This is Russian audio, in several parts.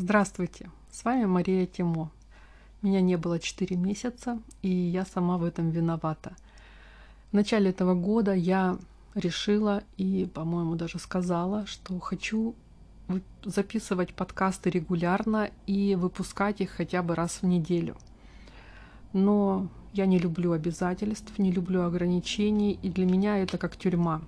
Здравствуйте, с вами Мария Тимо. Меня не было 4 месяца, и я сама в этом виновата. В начале этого года я решила и, по-моему, даже сказала, что хочу записывать подкасты регулярно и выпускать их хотя бы раз в неделю. Но я не люблю обязательств, не люблю ограничений, и для меня это как тюрьма.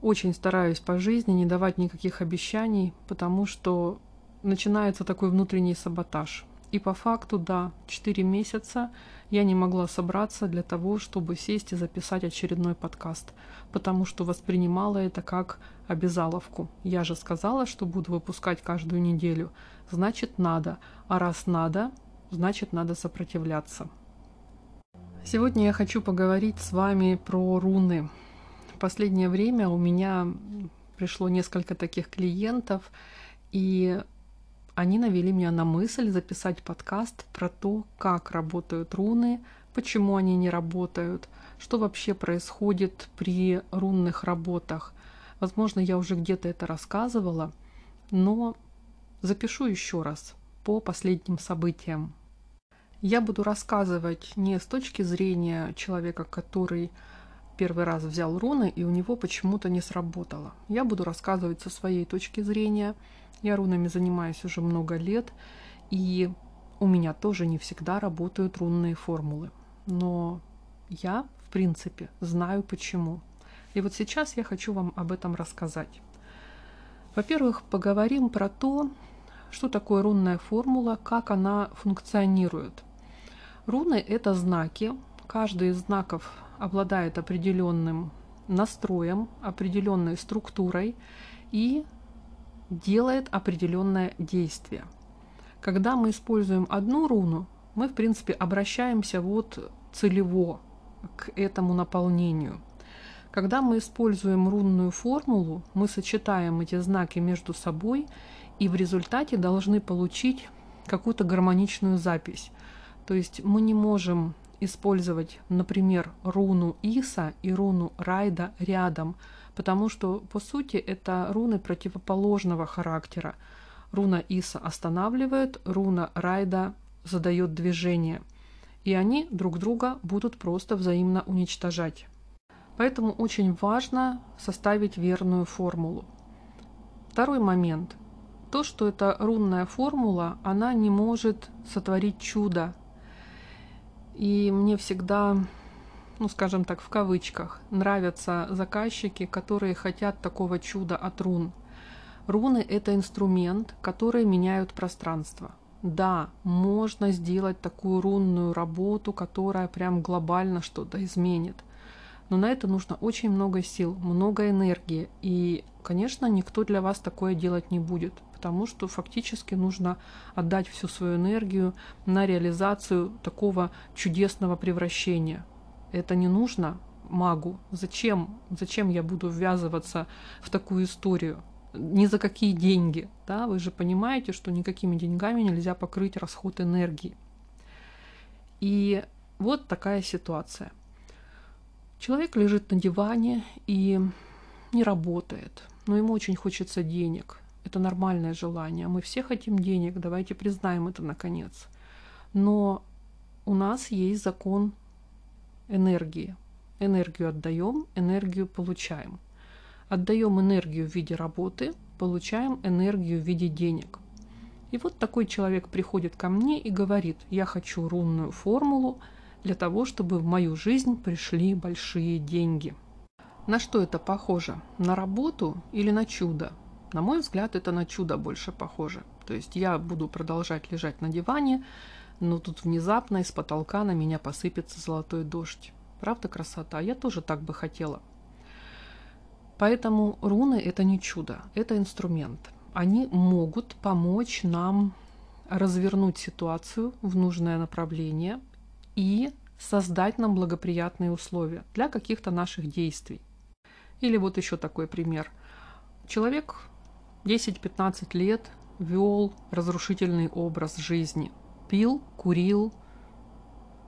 Очень стараюсь по жизни не давать никаких обещаний, потому что начинается такой внутренний саботаж. И по факту, да, 4 месяца я не могла собраться для того, чтобы сесть и записать очередной подкаст, потому что воспринимала это как обязаловку. Я же сказала, что буду выпускать каждую неделю, значит надо, а раз надо, значит надо сопротивляться. Сегодня я хочу поговорить с вами про руны. В последнее время у меня пришло несколько таких клиентов, и они навели меня на мысль записать подкаст про то, как работают руны, почему они не работают, что вообще происходит при рунных работах. Возможно, я уже где-то это рассказывала, но запишу еще раз по последним событиям. Я буду рассказывать не с точки зрения человека, который первый раз взял руны и у него почему-то не сработало. Я буду рассказывать со своей точки зрения – я рунами занимаюсь уже много лет, и у меня тоже не всегда работают рунные формулы. Но я, в принципе, знаю почему. И вот сейчас я хочу вам об этом рассказать. Во-первых, поговорим про то, что такое рунная формула, как она функционирует. Руны – это знаки. Каждый из знаков обладает определенным настроем, определенной структурой и делает определенное действие. Когда мы используем одну руну, мы, в принципе, обращаемся вот целево к этому наполнению. Когда мы используем рунную формулу, мы сочетаем эти знаки между собой и в результате должны получить какую-то гармоничную запись. То есть мы не можем использовать, например, руну Иса и руну Райда рядом, потому что, по сути, это руны противоположного характера. Руна Иса останавливает, руна Райда задает движение. И они друг друга будут просто взаимно уничтожать. Поэтому очень важно составить верную формулу. Второй момент. То, что эта рунная формула, она не может сотворить чудо. И мне всегда ну скажем так, в кавычках, нравятся заказчики, которые хотят такого чуда от рун. Руны – это инструмент, который меняют пространство. Да, можно сделать такую рунную работу, которая прям глобально что-то изменит. Но на это нужно очень много сил, много энергии. И, конечно, никто для вас такое делать не будет, потому что фактически нужно отдать всю свою энергию на реализацию такого чудесного превращения. Это не нужно магу. Зачем? Зачем я буду ввязываться в такую историю? Ни за какие деньги. Да? Вы же понимаете, что никакими деньгами нельзя покрыть расход энергии. И вот такая ситуация. Человек лежит на диване и не работает, но ему очень хочется денег. Это нормальное желание. Мы все хотим денег, давайте признаем это наконец. Но у нас есть закон энергии. Энергию отдаем, энергию получаем. Отдаем энергию в виде работы, получаем энергию в виде денег. И вот такой человек приходит ко мне и говорит, я хочу рунную формулу для того, чтобы в мою жизнь пришли большие деньги. На что это похоже? На работу или на чудо? На мой взгляд, это на чудо больше похоже. То есть я буду продолжать лежать на диване, но тут внезапно из потолка на меня посыпется золотой дождь. Правда красота? Я тоже так бы хотела. Поэтому руны – это не чудо, это инструмент. Они могут помочь нам развернуть ситуацию в нужное направление и создать нам благоприятные условия для каких-то наших действий. Или вот еще такой пример. Человек 10-15 лет вел разрушительный образ жизни – пил, курил,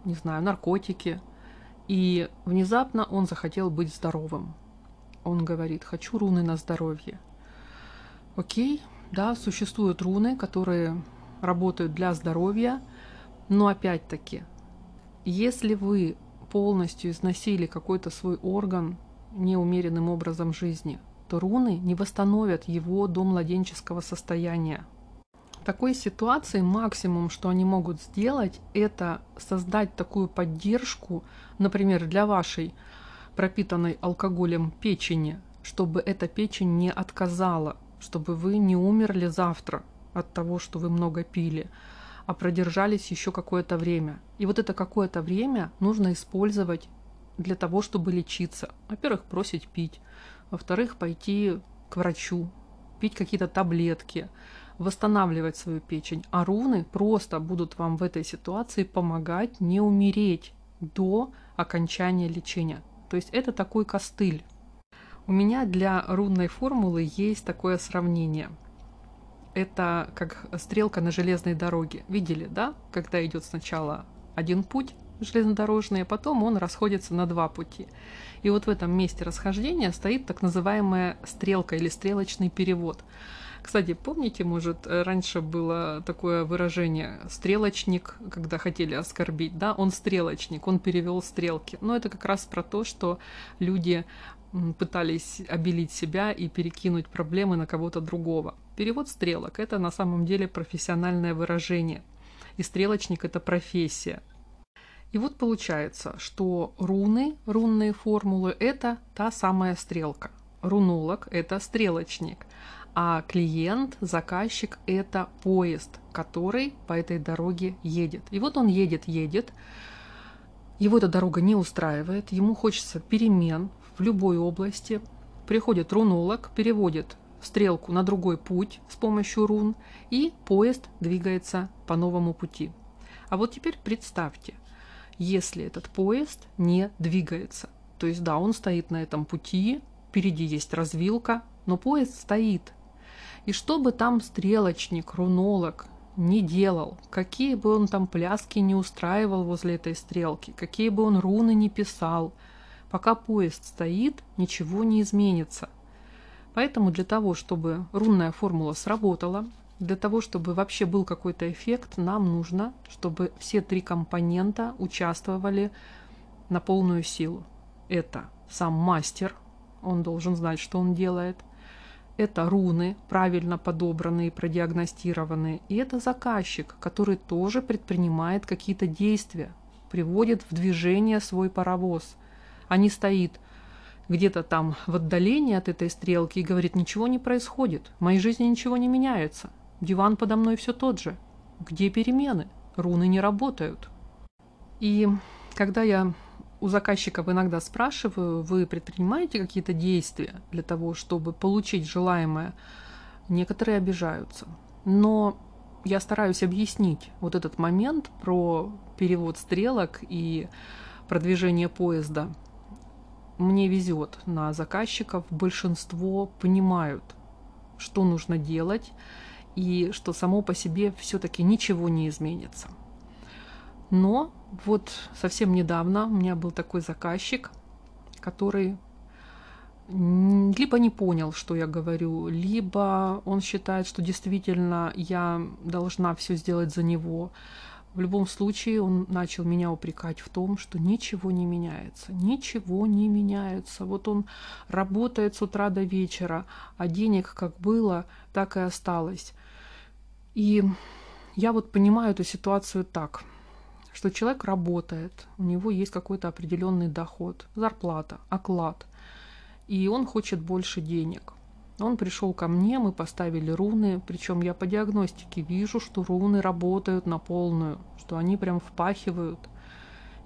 не знаю, наркотики. И внезапно он захотел быть здоровым. Он говорит, хочу руны на здоровье. Окей, Да, существуют руны, которые работают для здоровья, но опять-таки, если вы полностью износили какой-то свой орган неумеренным образом жизни, то руны не восстановят его до младенческого состояния. В такой ситуации максимум, что они могут сделать, это создать такую поддержку, например, для вашей пропитанной алкоголем печени, чтобы эта печень не отказала, чтобы вы не умерли завтра от того, что вы много пили, а продержались еще какое-то время. И вот это какое-то время нужно использовать для того, чтобы лечиться. Во-первых, бросить пить. Во-вторых, пойти к врачу, пить какие-то таблетки, восстанавливать свою печень. А руны просто будут вам в этой ситуации помогать не умереть до окончания лечения. То есть это такой костыль. У меня для рунной формулы есть такое сравнение. Это как стрелка на железной дороге. Видели, да? Когда идет сначала один путь железнодорожный, а потом он расходится на два пути. И вот в этом месте расхождения стоит так называемая стрелка или стрелочный перевод. Кстати, помните, может, раньше было такое выражение «стрелочник», когда хотели оскорбить, да, он стрелочник, он перевел стрелки. Но это как раз про то, что люди пытались обелить себя и перекинуть проблемы на кого-то другого. Перевод стрелок – это на самом деле профессиональное выражение. И стрелочник – это профессия. И вот получается, что руны, рунные формулы – это та самая стрелка. Рунолог – это стрелочник, а клиент, заказчик – это поезд, который по этой дороге едет. И вот он едет, едет, его эта дорога не устраивает, ему хочется перемен в любой области. Приходит рунолог, переводит стрелку на другой путь с помощью рун, и поезд двигается по новому пути. А вот теперь представьте, если этот поезд не двигается. То есть, да, он стоит на этом пути, впереди есть развилка, но поезд стоит. И что бы там стрелочник, рунолог не делал, какие бы он там пляски не устраивал возле этой стрелки, какие бы он руны не писал, пока поезд стоит, ничего не изменится. Поэтому для того, чтобы рунная формула сработала, для того, чтобы вообще был какой-то эффект, нам нужно, чтобы все три компонента участвовали на полную силу. Это сам мастер, он должен знать, что он делает. Это руны, правильно подобранные, продиагностированные. И это заказчик, который тоже предпринимает какие-то действия, приводит в движение свой паровоз, а не стоит где-то там в отдалении от этой стрелки и говорит, ничего не происходит, в моей жизни ничего не меняется. Диван подо мной все тот же. Где перемены? Руны не работают. И когда я у заказчиков иногда спрашиваю, вы предпринимаете какие-то действия для того, чтобы получить желаемое, некоторые обижаются. Но я стараюсь объяснить вот этот момент про перевод стрелок и продвижение поезда. Мне везет на заказчиков, большинство понимают, что нужно делать, и что само по себе все-таки ничего не изменится. Но вот совсем недавно у меня был такой заказчик, который либо не понял, что я говорю, либо он считает, что действительно я должна все сделать за него. В любом случае он начал меня упрекать в том, что ничего не меняется, ничего не меняется. Вот он работает с утра до вечера, а денег как было, так и осталось. И я вот понимаю эту ситуацию так, что человек работает, у него есть какой-то определенный доход, зарплата, оклад, и он хочет больше денег. Он пришел ко мне, мы поставили руны, причем я по диагностике вижу, что руны работают на полную, что они прям впахивают.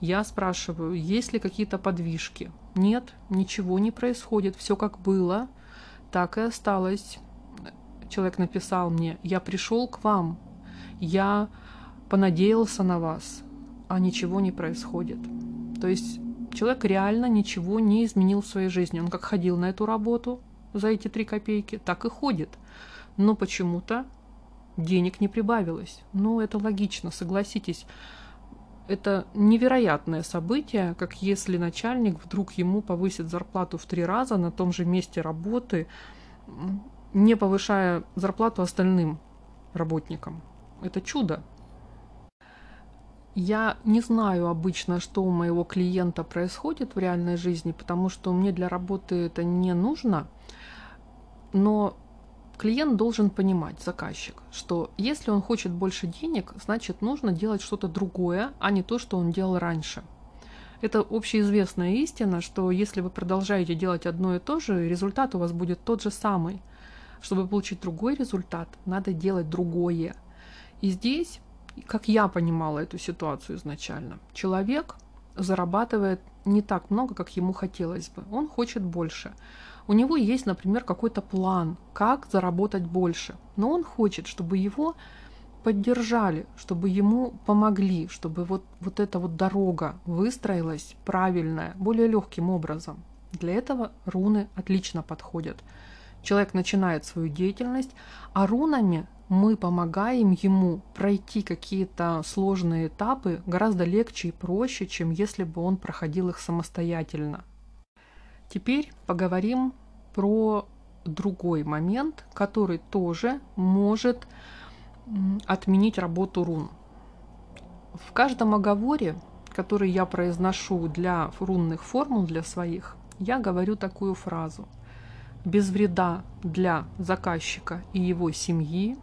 Я спрашиваю, есть ли какие-то подвижки? Нет, ничего не происходит, все как было, так и осталось человек написал мне, я пришел к вам, я понадеялся на вас, а ничего не происходит. То есть человек реально ничего не изменил в своей жизни. Он как ходил на эту работу за эти три копейки, так и ходит. Но почему-то денег не прибавилось. Ну, это логично, согласитесь. Это невероятное событие, как если начальник вдруг ему повысит зарплату в три раза на том же месте работы, не повышая зарплату остальным работникам. Это чудо. Я не знаю обычно, что у моего клиента происходит в реальной жизни, потому что мне для работы это не нужно. Но клиент должен понимать, заказчик, что если он хочет больше денег, значит нужно делать что-то другое, а не то, что он делал раньше. Это общеизвестная истина, что если вы продолжаете делать одно и то же, результат у вас будет тот же самый. Чтобы получить другой результат, надо делать другое. И здесь как я понимала эту ситуацию изначально, человек зарабатывает не так много, как ему хотелось бы. Он хочет больше. У него есть, например, какой-то план, как заработать больше. Но он хочет, чтобы его поддержали, чтобы ему помогли, чтобы вот, вот эта вот дорога выстроилась правильная, более легким образом. Для этого руны отлично подходят. Человек начинает свою деятельность, а рунами мы помогаем ему пройти какие-то сложные этапы гораздо легче и проще, чем если бы он проходил их самостоятельно. Теперь поговорим про другой момент, который тоже может отменить работу рун. В каждом оговоре, который я произношу для рунных формул, для своих, я говорю такую фразу. Без вреда для заказчика и его семьи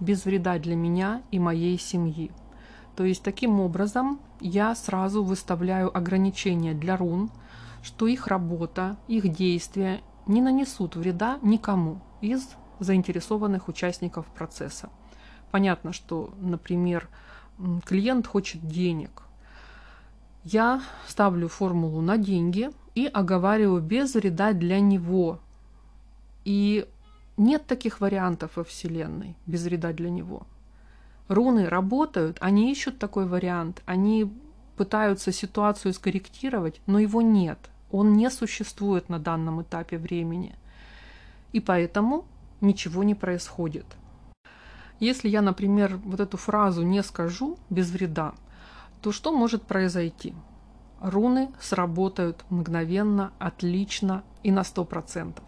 без вреда для меня и моей семьи. То есть таким образом я сразу выставляю ограничения для рун, что их работа, их действия не нанесут вреда никому из заинтересованных участников процесса. Понятно, что, например, клиент хочет денег. Я ставлю формулу на деньги и оговариваю без вреда для него. И нет таких вариантов во Вселенной без вреда для него. Руны работают, они ищут такой вариант, они пытаются ситуацию скорректировать, но его нет. Он не существует на данном этапе времени. И поэтому ничего не происходит. Если я, например, вот эту фразу не скажу без вреда, то что может произойти? Руны сработают мгновенно, отлично и на 100%.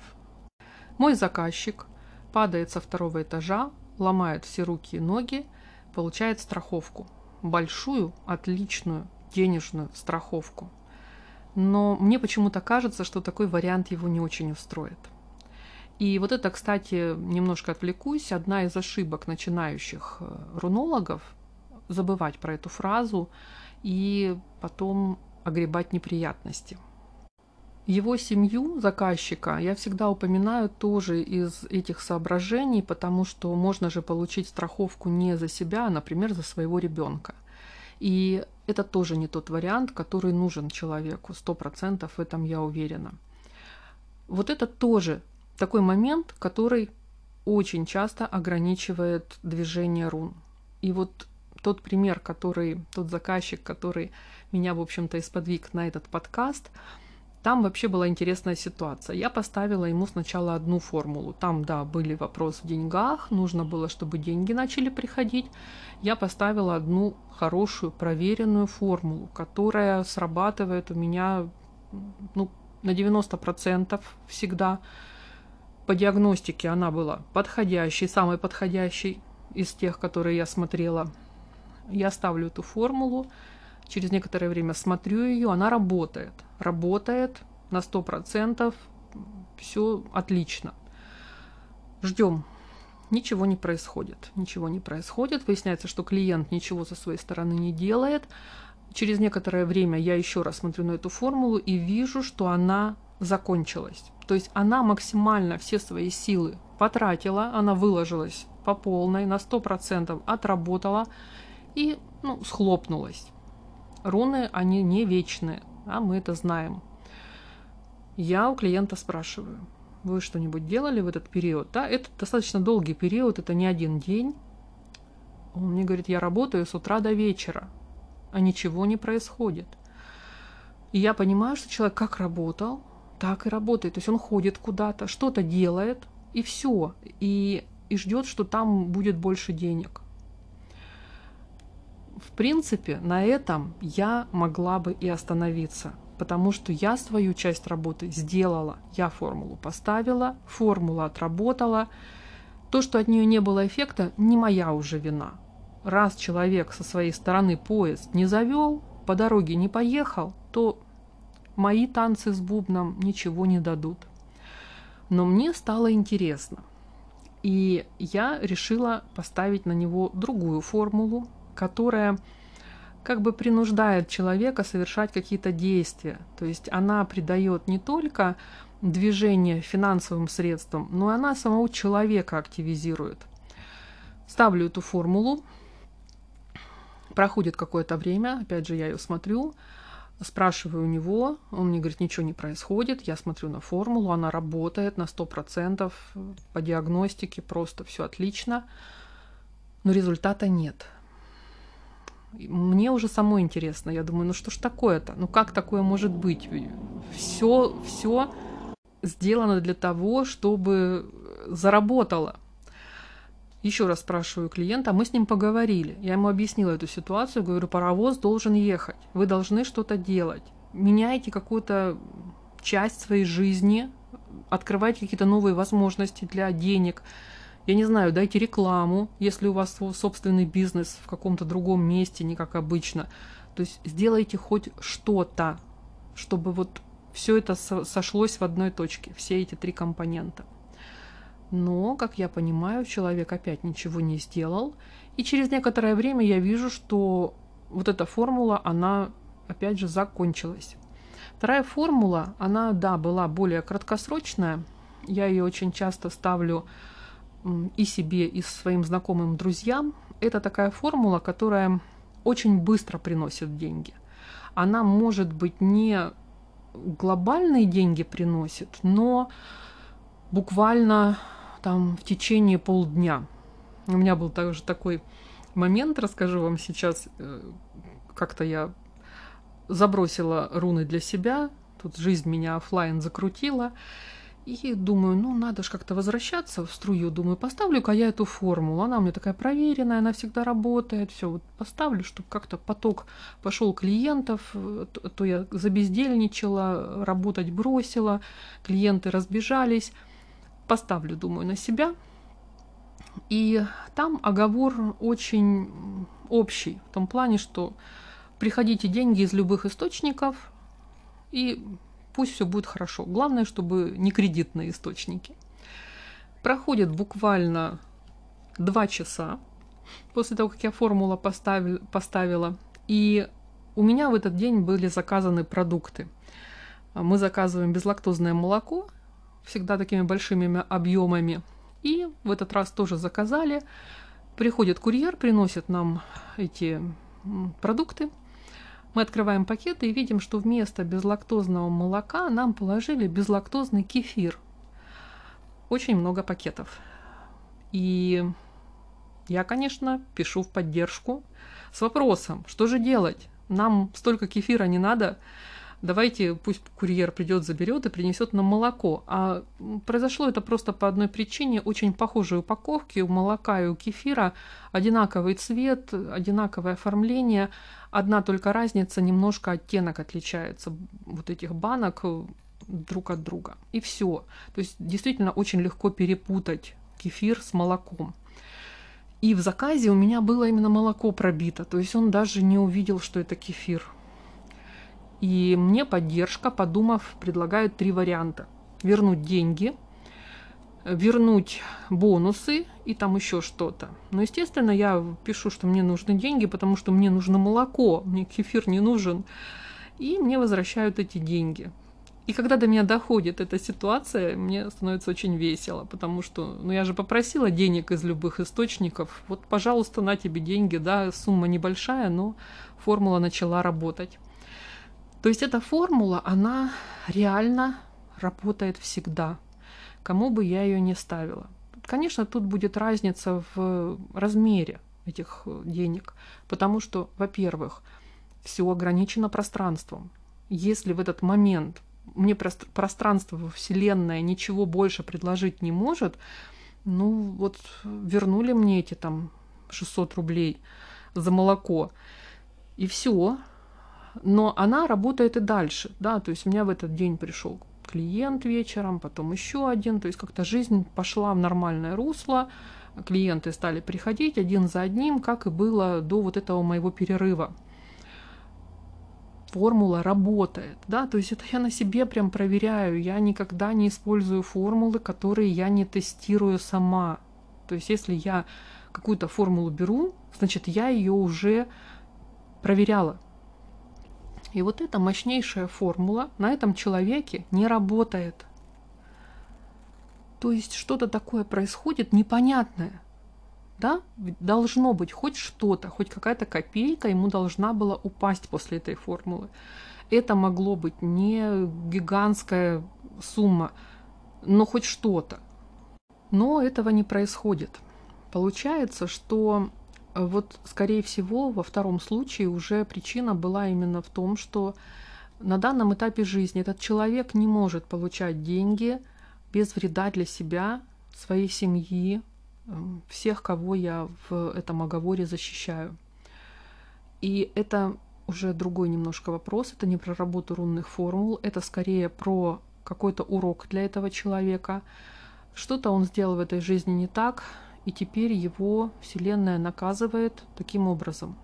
Мой заказчик падает со второго этажа, ломает все руки и ноги, получает страховку. Большую, отличную, денежную страховку. Но мне почему-то кажется, что такой вариант его не очень устроит. И вот это, кстати, немножко отвлекусь, одна из ошибок начинающих э, рунологов – забывать про эту фразу и потом огребать неприятности – его семью заказчика я всегда упоминаю тоже из этих соображений, потому что можно же получить страховку не за себя, а, например, за своего ребенка. И это тоже не тот вариант, который нужен человеку, сто процентов в этом я уверена. Вот это тоже такой момент, который очень часто ограничивает движение рун. И вот тот пример, который, тот заказчик, который меня, в общем-то, исподвиг на этот подкаст – там вообще была интересная ситуация. Я поставила ему сначала одну формулу. Там, да, были вопросы в деньгах, нужно было, чтобы деньги начали приходить. Я поставила одну хорошую, проверенную формулу, которая срабатывает у меня ну, на 90% всегда. По диагностике она была подходящей, самой подходящей из тех, которые я смотрела. Я ставлю эту формулу, через некоторое время смотрю ее, она работает. Работает на 100%, все отлично. Ждем. Ничего не происходит. Ничего не происходит. Выясняется, что клиент ничего со своей стороны не делает. Через некоторое время я еще раз смотрю на эту формулу и вижу, что она закончилась. То есть она максимально все свои силы потратила, она выложилась по полной, на 100% отработала и ну, схлопнулась. Руны, они не вечные, а мы это знаем. Я у клиента спрашиваю, вы что-нибудь делали в этот период? Да, это достаточно долгий период, это не один день. Он мне говорит, я работаю с утра до вечера, а ничего не происходит. И я понимаю, что человек как работал, так и работает. То есть он ходит куда-то, что-то делает, и все. И, и ждет, что там будет больше денег в принципе, на этом я могла бы и остановиться. потому что я свою часть работы сделала. Я формулу поставила, формула отработала. То, что от нее не было эффекта, не моя уже вина. Раз человек со своей стороны поезд не завел, по дороге не поехал, то мои танцы с бубном ничего не дадут. Но мне стало интересно. И я решила поставить на него другую формулу, которая как бы принуждает человека совершать какие-то действия. То есть она придает не только движение финансовым средствам, но и она самого человека активизирует. Ставлю эту формулу, проходит какое-то время, опять же я ее смотрю, спрашиваю у него, он мне говорит, ничего не происходит, я смотрю на формулу, она работает на 100%, по диагностике просто все отлично, но результата нет – мне уже самой интересно. Я думаю, ну что ж такое-то? Ну как такое может быть? Все, все сделано для того, чтобы заработало. Еще раз спрашиваю клиента, а мы с ним поговорили. Я ему объяснила эту ситуацию, говорю, паровоз должен ехать, вы должны что-то делать. Меняйте какую-то часть своей жизни, открывайте какие-то новые возможности для денег, я не знаю, дайте рекламу, если у вас собственный бизнес в каком-то другом месте, не как обычно. То есть сделайте хоть что-то, чтобы вот все это сошлось в одной точке, все эти три компонента. Но, как я понимаю, человек опять ничего не сделал. И через некоторое время я вижу, что вот эта формула, она опять же закончилась. Вторая формула, она, да, была более краткосрочная. Я ее очень часто ставлю и себе, и своим знакомым друзьям, это такая формула, которая очень быстро приносит деньги. Она, может быть, не глобальные деньги приносит, но буквально там в течение полдня. У меня был также такой момент, расскажу вам сейчас, э, как-то я забросила руны для себя, тут жизнь меня офлайн закрутила, и думаю, ну надо же как-то возвращаться в струю. Думаю, поставлю-ка я эту формулу. Она у меня такая проверенная, она всегда работает. Все, вот поставлю, чтобы как-то поток пошел клиентов. То я забездельничала, работать бросила, клиенты разбежались. Поставлю, думаю, на себя. И там оговор очень общий, в том плане, что приходите деньги из любых источников, и пусть все будет хорошо. Главное, чтобы не кредитные источники. Проходит буквально два часа после того, как я формулу поставил, поставила. И у меня в этот день были заказаны продукты. Мы заказываем безлактозное молоко, всегда такими большими объемами. И в этот раз тоже заказали. Приходит курьер, приносит нам эти продукты – мы открываем пакеты и видим, что вместо безлактозного молока нам положили безлактозный кефир. Очень много пакетов. И я, конечно, пишу в поддержку с вопросом, что же делать? Нам столько кефира не надо, давайте пусть курьер придет, заберет и принесет нам молоко. А произошло это просто по одной причине. Очень похожие упаковки у молока и у кефира, одинаковый цвет, одинаковое оформление. Одна только разница, немножко оттенок отличается вот этих банок э, друг от друга. И все. То есть действительно очень легко перепутать кефир с молоком. И в заказе у меня было именно молоко пробито, то есть он даже не увидел, что это кефир. И мне поддержка, подумав, предлагают три варианта. Вернуть деньги, вернуть бонусы и там еще что-то. Но, естественно, я пишу, что мне нужны деньги, потому что мне нужно молоко, мне кефир не нужен. И мне возвращают эти деньги. И когда до меня доходит эта ситуация, мне становится очень весело, потому что, ну, я же попросила денег из любых источников. Вот, пожалуйста, на тебе деньги, да, сумма небольшая, но формула начала работать. То есть эта формула, она реально работает всегда, кому бы я ее не ставила. Конечно, тут будет разница в размере этих э, денег, потому что, во-первых, все ограничено пространством. Если в этот момент мне пространство Вселенная ничего больше предложить не может, ну вот вернули мне эти там 600 рублей за молоко, и все, но она работает и дальше, да, то есть у меня в этот день пришел клиент вечером, потом еще один, то есть как-то жизнь пошла в нормальное русло, клиенты стали приходить один за одним, как и было до вот этого моего перерыва. Формула работает, да, то есть это я на себе прям проверяю, я никогда не использую формулы, которые я не тестирую сама. То есть если я какую-то формулу беру, значит я ее уже проверяла. И вот эта мощнейшая формула на этом человеке не работает. То есть что-то такое происходит непонятное. Да? Должно быть хоть что-то, хоть какая-то копейка ему должна была упасть после этой формулы. Это могло быть не гигантская сумма, но хоть что-то. Но этого не происходит. Получается, что вот, скорее всего, во втором случае уже причина была именно в том, что на данном этапе жизни этот человек не может получать деньги – без вреда для себя, своей семьи, эм, всех, кого я в этом оговоре защищаю. И это уже другой немножко вопрос. Это не про работу рунных формул, это скорее про какой-то урок для этого человека. Что-то он сделал в этой жизни не так, и теперь его Вселенная наказывает таким образом.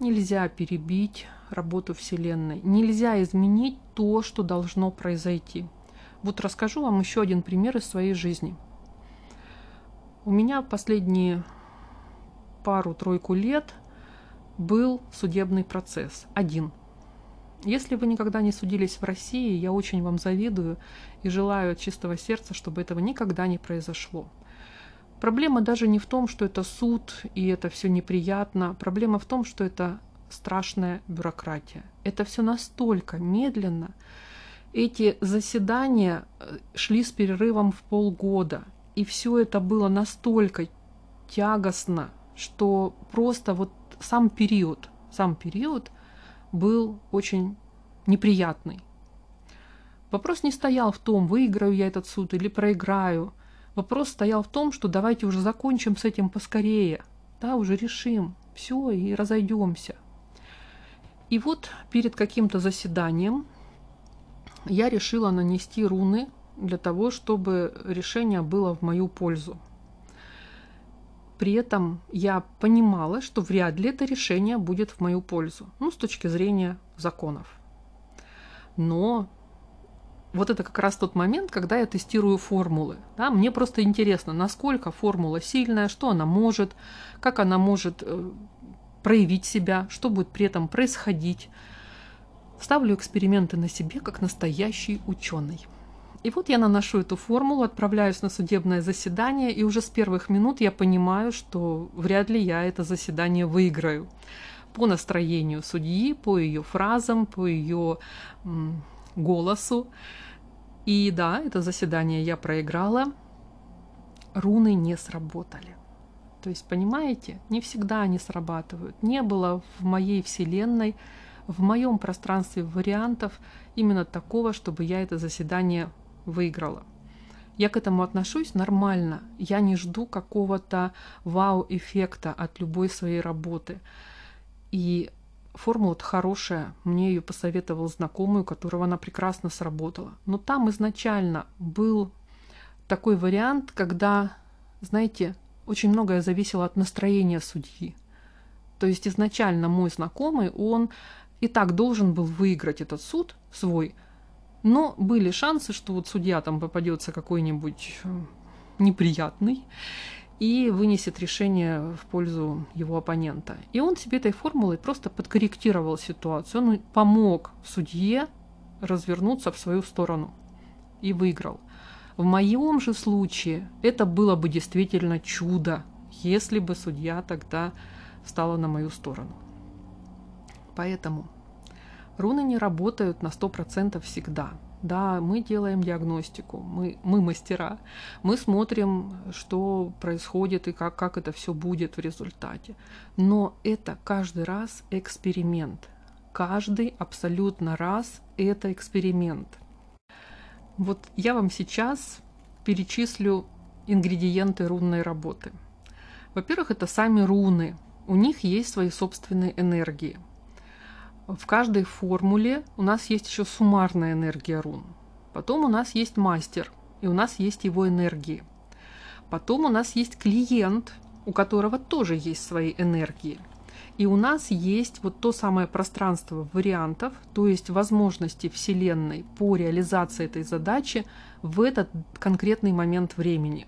Нельзя перебить работу Вселенной, нельзя изменить то, что должно произойти. Вот расскажу вам еще один пример из своей жизни. У меня последние пару-тройку лет был судебный процесс. Один. Если вы никогда не судились в России, я очень вам завидую и желаю от чистого сердца, чтобы этого никогда не произошло. Проблема даже не в том, что это суд и это все неприятно. Проблема в том, что это страшная бюрократия. Это все настолько медленно, эти заседания э, шли с перерывом в полгода. И все это было настолько тягостно, что просто вот сам период, сам период был очень неприятный. Вопрос не стоял в том, выиграю я этот суд или проиграю. Вопрос стоял в том, что давайте уже закончим с этим поскорее. Да, уже решим. Все, и разойдемся. И вот перед каким-то заседанием я решила нанести руны для того, чтобы решение было в мою пользу. При этом я понимала, что вряд ли это решение будет в мою пользу, ну, с точки зрения законов. Но вот это как раз тот момент, когда я тестирую формулы. Да? Мне просто интересно, насколько формула сильная, что она может, как она может э, проявить себя, что будет при этом происходить. Ставлю эксперименты на себе, как настоящий ученый. И вот я наношу эту формулу, отправляюсь на судебное заседание, и уже с первых минут я понимаю, что вряд ли я это заседание выиграю. По настроению судьи, по ее фразам, по ее голосу. И да, это заседание я проиграла. Руны не сработали. То есть, понимаете, не всегда они срабатывают. Не было в моей вселенной в моем пространстве вариантов именно такого, чтобы я это заседание выиграла. Я к этому отношусь нормально. Я не жду какого-то вау-эффекта от любой своей работы. И формула хорошая. Мне ее посоветовал знакомый, у которого она прекрасно сработала. Но там изначально был такой вариант, когда, знаете, очень многое зависело от настроения судьи. То есть изначально мой знакомый, он и так должен был выиграть этот суд свой, но были шансы, что вот судья там попадется какой-нибудь э, неприятный и вынесет решение в пользу его оппонента. И он себе этой формулой просто подкорректировал ситуацию. Он помог судье развернуться в свою сторону и выиграл. В моем же случае это было бы действительно чудо, если бы судья тогда стала на мою сторону. Поэтому руны не работают на 100% всегда. Да, мы делаем диагностику, мы, мы мастера, мы смотрим, что происходит и как, как это все будет в результате. Но это каждый раз эксперимент. Каждый абсолютно раз это эксперимент. Вот я вам сейчас перечислю ингредиенты рунной работы. Во-первых, это сами руны. У них есть свои собственные энергии – В каждой формуле у нас есть еще суммарная энергия рун. Потом у нас есть мастер, и у нас есть его энергии. Потом у нас есть клиент, у которого тоже есть свои энергии. И у нас есть вот то самое пространство вариантов, то есть возможности Вселенной по реализации этой задачи в этот конкретный момент времени.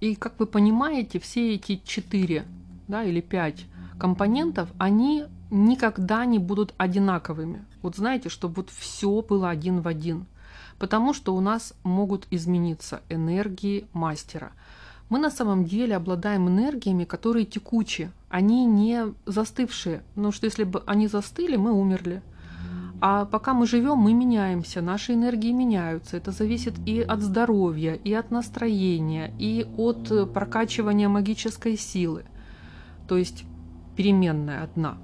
И как вы понимаете, все эти четыре да, или пять компонентов, они никогда не будут одинаковыми. Вот знаете, чтобы вот все было один в один. Потому что у нас могут измениться энергии мастера – мы на самом деле обладаем энергиями, которые текучие, они не застывшие. Потому что если бы они застыли, мы умерли. А пока мы живем, мы меняемся, наши энергии меняются. Это зависит и от здоровья, и от настроения, и от прокачивания магической силы. То есть переменная одна.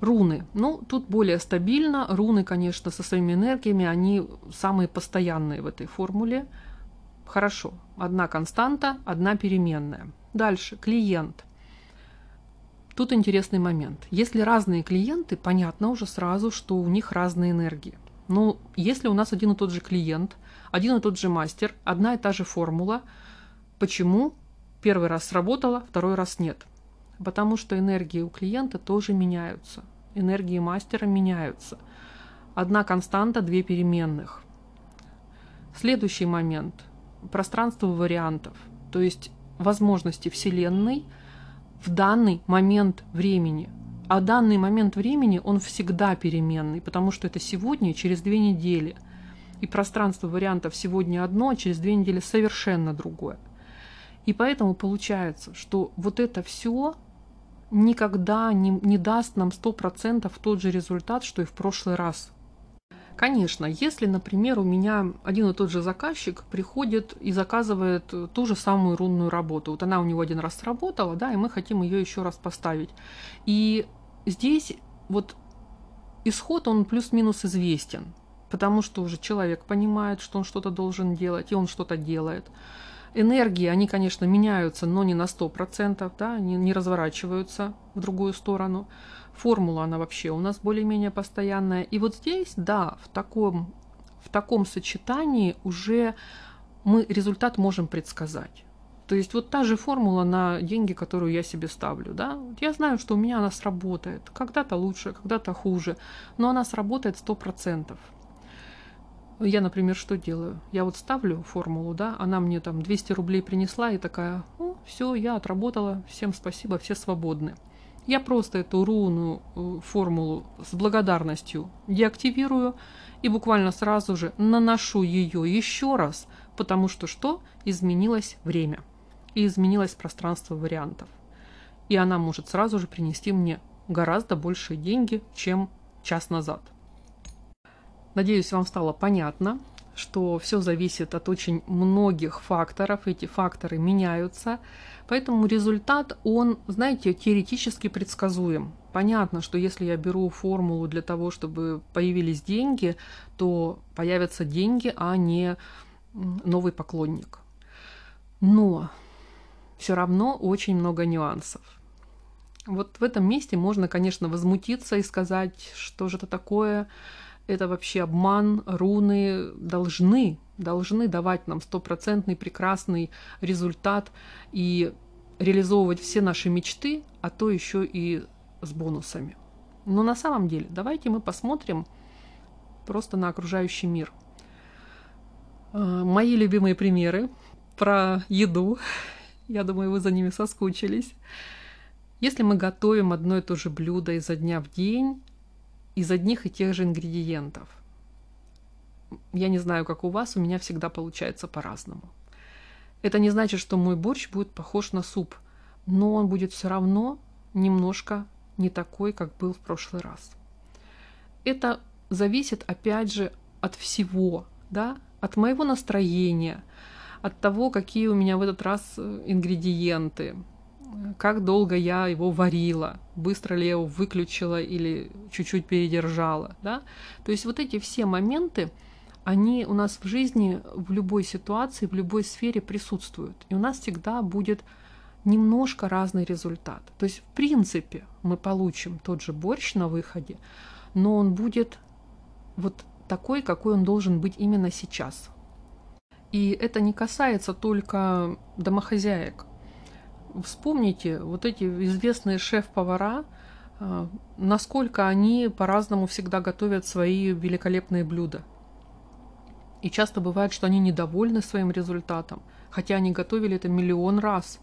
Руны. Ну, тут более стабильно. Руны, конечно, со своими энергиями, они самые постоянные в этой формуле. Хорошо. Одна константа, одна переменная. Дальше. Клиент. Тут интересный момент. Если разные клиенты, понятно уже сразу, что у них разные энергии. Но если у нас один и тот же клиент, один и тот же мастер, одна и та же формула, почему первый раз сработало, второй раз нет? Потому что энергии у клиента тоже меняются. Энергии мастера меняются. Одна константа, две переменных. Следующий момент – пространство вариантов, то есть возможности Вселенной в данный момент времени. А данный момент времени, он всегда переменный, потому что это сегодня, через две недели. И пространство вариантов сегодня одно, а через две недели совершенно другое. И поэтому получается, что вот это все никогда не, не даст нам 100% тот же результат, что и в прошлый раз. Конечно, если, например, у меня один и тот же заказчик приходит и заказывает ту же самую рунную работу. Вот она у него один раз сработала, да, и мы хотим ее еще раз поставить. И здесь вот исход, он плюс-минус известен, потому что уже человек понимает, что он что-то должен делать, и он что-то делает. Энергии, они, конечно, меняются, но не на 100%, да, они не разворачиваются в другую сторону формула она вообще у нас более-менее постоянная. И вот здесь, да, в таком, в таком сочетании уже мы результат можем предсказать. То есть вот та же формула на деньги, которую я себе ставлю, да, я знаю, что у меня она сработает. Когда-то лучше, когда-то хуже, но она сработает сто процентов. Я, например, что делаю? Я вот ставлю формулу, да, она мне там 200 рублей принесла и такая, ну, все, я отработала, всем спасибо, все свободны. Я просто эту руну э, формулу с благодарностью деактивирую и буквально сразу же наношу ее еще раз, потому что что? Изменилось время и изменилось пространство вариантов. И она может сразу же принести мне гораздо большие деньги, чем час назад. Надеюсь, вам стало понятно, что все зависит от очень многих факторов, эти факторы меняются, поэтому результат, он, знаете, теоретически предсказуем. Понятно, что если я беру формулу для того, чтобы появились деньги, то появятся деньги, а не новый поклонник. Но все равно очень много нюансов. Вот в этом месте можно, конечно, возмутиться и сказать, что же это такое, это вообще обман, руны должны, должны давать нам стопроцентный прекрасный результат и реализовывать все наши мечты, а то еще и с бонусами. Но на самом деле, давайте мы посмотрим просто на окружающий мир. А, мои любимые примеры про еду. Я думаю, вы за ними соскучились. Если мы готовим одно и то же блюдо изо дня в день, из одних и тех же ингредиентов. Я не знаю, как у вас, у меня всегда получается по-разному. Это не значит, что мой борщ будет похож на суп, но он будет все равно немножко не такой, как был в прошлый раз. Это зависит, опять же, от всего, да, от моего настроения, от того, какие у меня в этот раз э, ингредиенты, как долго я его варила, быстро ли я его выключила или чуть-чуть передержала. Да? То есть вот эти все моменты, они у нас в жизни в любой ситуации, в любой сфере присутствуют. И у нас всегда будет немножко разный результат. То есть, в принципе, мы получим тот же борщ на выходе, но он будет вот такой, какой он должен быть именно сейчас. И это не касается только домохозяек. Вспомните, вот эти известные шеф-повара, а, насколько они по-разному всегда готовят свои великолепные блюда. И часто бывает, что они недовольны своим результатом, хотя они готовили это миллион раз.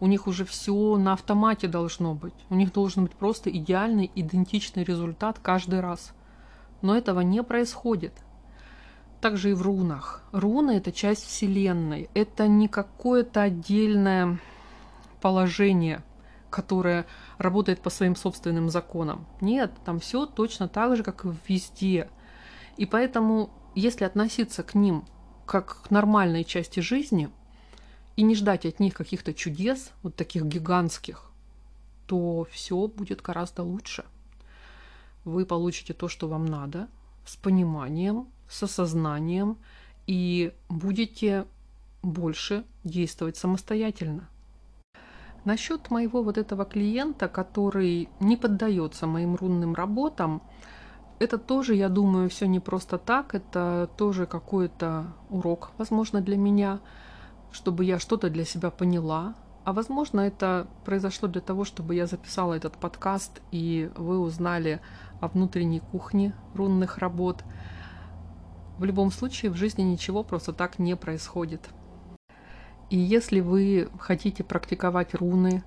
У них уже все на автомате должно быть. У них должен быть просто идеальный, идентичный результат каждый раз. Но этого не происходит. Также и в рунах. Руны – это часть Вселенной. Это не какое-то отдельное положение, которое работает по своим собственным законам. Нет, там все точно так же, как и везде. И поэтому если относиться к ним как к нормальной части жизни и не ждать от них каких-то чудес, вот таких гигантских, то все будет гораздо лучше. Вы получите то, что вам надо, с пониманием, с осознанием и будете больше действовать самостоятельно. Насчет моего вот этого клиента, который не поддается моим рунным работам, это тоже, я думаю, все не просто так, это тоже какой-то урок, возможно, для меня, чтобы я что-то для себя поняла. А возможно, это произошло для того, чтобы я записала этот подкаст, и вы узнали о внутренней кухне рунных работ. В любом случае, в жизни ничего просто так не происходит. И если вы хотите практиковать руны,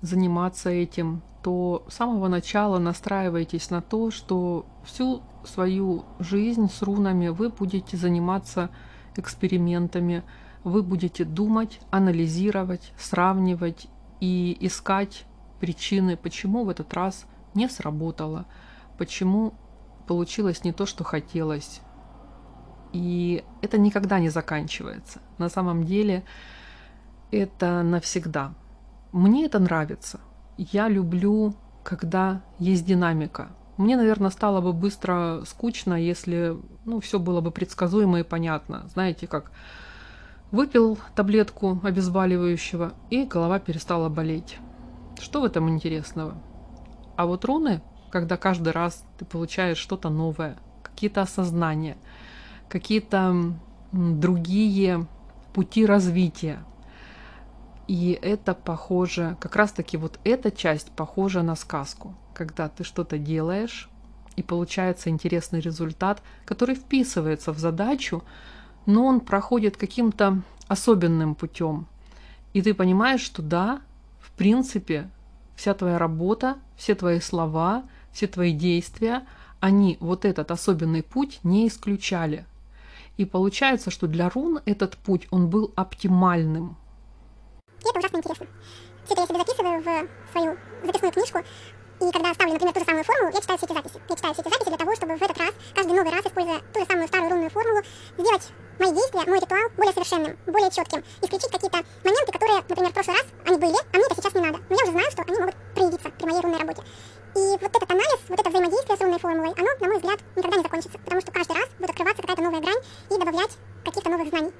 заниматься этим, то с самого начала настраивайтесь на то, что всю свою жизнь с рунами вы будете заниматься экспериментами, вы будете думать, анализировать, сравнивать и искать причины, почему в этот раз не сработало, почему получилось не то, что хотелось. И это никогда не заканчивается. На самом деле это навсегда. Мне это нравится. Я люблю, когда есть динамика. Мне, наверное, стало бы быстро скучно, если ну, все было бы предсказуемо и понятно. Знаете, как выпил таблетку обезболивающего, и голова перестала болеть. Что в этом интересного? А вот руны, когда каждый раз ты получаешь что-то новое, какие-то осознания, какие-то другие пути развития, и это похоже, как раз-таки вот эта часть похожа на сказку, когда ты что-то делаешь, и получается интересный результат, который вписывается в задачу, но он проходит каким-то особенным путем. И ты понимаешь, что да, в принципе, вся твоя работа, все твои слова, все твои действия, они вот этот особенный путь не исключали. И получается, что для рун этот путь, он был оптимальным – и это ужасно интересно. Все это я себе записываю в свою записную книжку, и когда ставлю, например, ту же самую формулу, я читаю все эти записи. Я читаю все эти записи для того, чтобы в этот раз, каждый новый раз, используя ту же самую старую рунную формулу, сделать мои действия, мой ритуал более совершенным, более четким. Исключить какие-то моменты, которые, например, в прошлый раз они были, а мне это сейчас не надо. Но я уже знаю, что они могут проявиться при моей рунной работе. И вот этот анализ, вот это взаимодействие с рунной формулой, оно, на мой взгляд, никогда не закончится, потому что каждый раз будет открываться какая-то новая грань и добавлять каких-то новых знаний.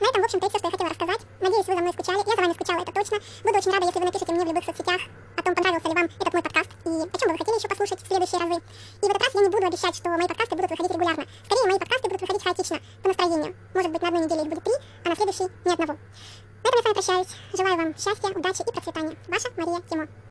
На этом, в общем-то, и все, что я хотела рассказать. Надеюсь, вы за мной скучали. Я за вами скучала, это точно. Буду очень рада, если вы напишите мне в любых соцсетях о том, понравился ли вам этот мой подкаст и о чем бы вы хотели еще послушать в следующие разы. И в этот раз я не буду обещать, что мои подкасты будут выходить регулярно. Скорее, мои подкасты будут выходить хаотично, по настроению. Может быть, на одной неделе их будет три, а на следующей ни одного. На этом я с вами прощаюсь. Желаю вам счастья, удачи и процветания. Ваша Мария Тимо.